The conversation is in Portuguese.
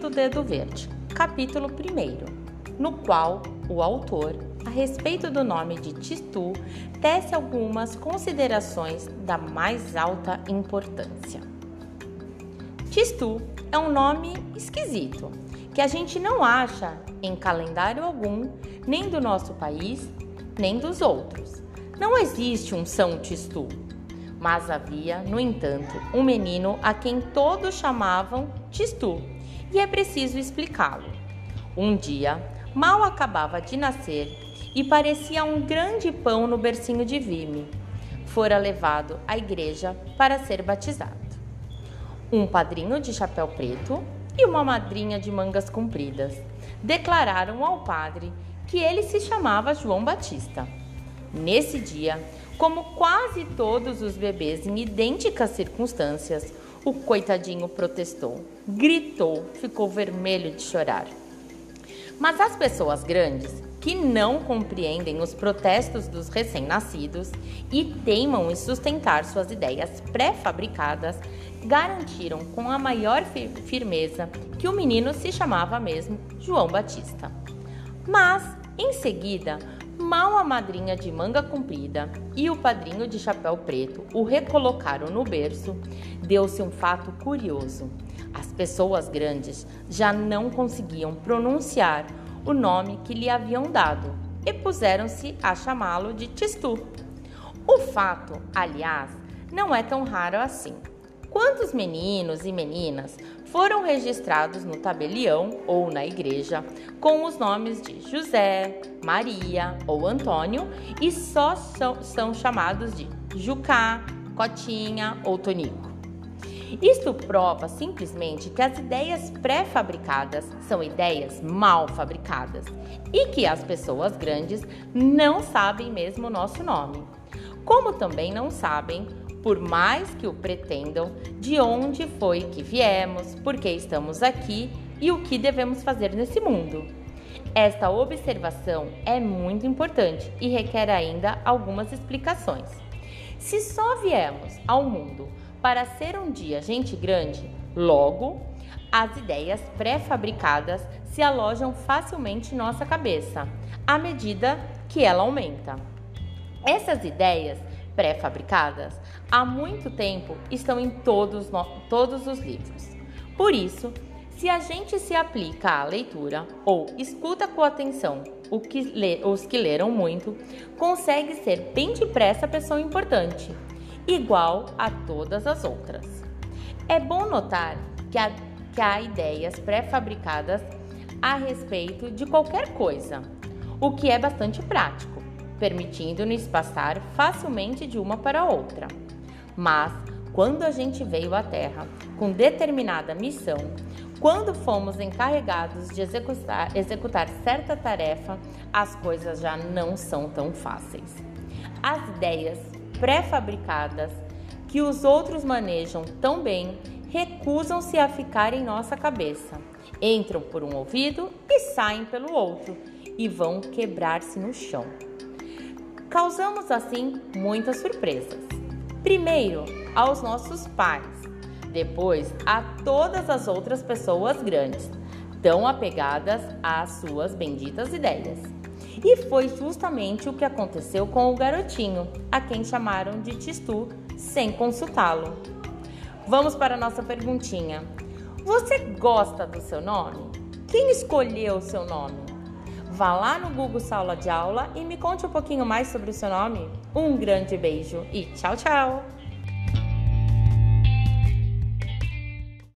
do Dedo Verde, capítulo 1, no qual o autor, a respeito do nome de Titu, tece algumas considerações da mais alta importância. Tistu é um nome esquisito que a gente não acha em calendário algum, nem do nosso país, nem dos outros. Não existe um São Tistu, mas havia, no entanto, um menino a quem todos chamavam Tistu, e é preciso explicá-lo. Um dia, mal acabava de nascer e parecia um grande pão no bercinho de vime. Fora levado à igreja para ser batizado. Um padrinho de chapéu preto e uma madrinha de mangas compridas declararam ao padre que ele se chamava João Batista. Nesse dia, como quase todos os bebês em idênticas circunstâncias, o coitadinho protestou, gritou, ficou vermelho de chorar. Mas as pessoas grandes, que não compreendem os protestos dos recém-nascidos e teimam em sustentar suas ideias pré-fabricadas, garantiram com a maior firmeza que o menino se chamava mesmo João Batista. Mas, em seguida, mal a madrinha de manga comprida e o padrinho de chapéu preto o recolocaram no berço, deu-se um fato curioso. As pessoas grandes já não conseguiam pronunciar o nome que lhe haviam dado e puseram-se a chamá-lo de Tistu. O fato, aliás, não é tão raro assim. Quantos meninos e meninas foram registrados no tabelião ou na igreja com os nomes de José, Maria ou Antônio e só são, são chamados de Jucá, Cotinha ou Tonico? Isto prova simplesmente que as ideias pré-fabricadas são ideias mal fabricadas e que as pessoas grandes não sabem mesmo o nosso nome, como também não sabem por mais que o pretendam, de onde foi que viemos, por que estamos aqui e o que devemos fazer nesse mundo. Esta observação é muito importante e requer ainda algumas explicações. Se só viemos ao mundo para ser um dia gente grande, logo as ideias pré-fabricadas se alojam facilmente em nossa cabeça à medida que ela aumenta. Essas ideias pré-fabricadas há muito tempo estão em todos, todos os livros. Por isso, se a gente se aplica à leitura ou escuta com atenção que lê, os que leram muito, consegue ser bem depressa pessoa importante, igual a todas as outras. É bom notar que há, que há ideias pré-fabricadas a respeito de qualquer coisa, o que é bastante prático permitindo-nos passar facilmente de uma para outra. Mas, quando a gente veio à Terra com determinada missão, quando fomos encarregados de executar, executar certa tarefa, as coisas já não são tão fáceis. As ideias pré-fabricadas que os outros manejam tão bem recusam-se a ficar em nossa cabeça. Entram por um ouvido e saem pelo outro e vão quebrar-se no chão. Causamos assim muitas surpresas. Primeiro, aos nossos pais, depois a todas as outras pessoas grandes, tão apegadas às suas benditas ideias. E foi justamente o que aconteceu com o garotinho, a quem chamaram de Tistu, sem consultá-lo. Vamos para a nossa perguntinha. Você gosta do seu nome? Quem escolheu o seu nome? Vá lá no Google Sala de Aula e me conte um pouquinho mais sobre o seu nome. Um grande beijo e tchau, tchau!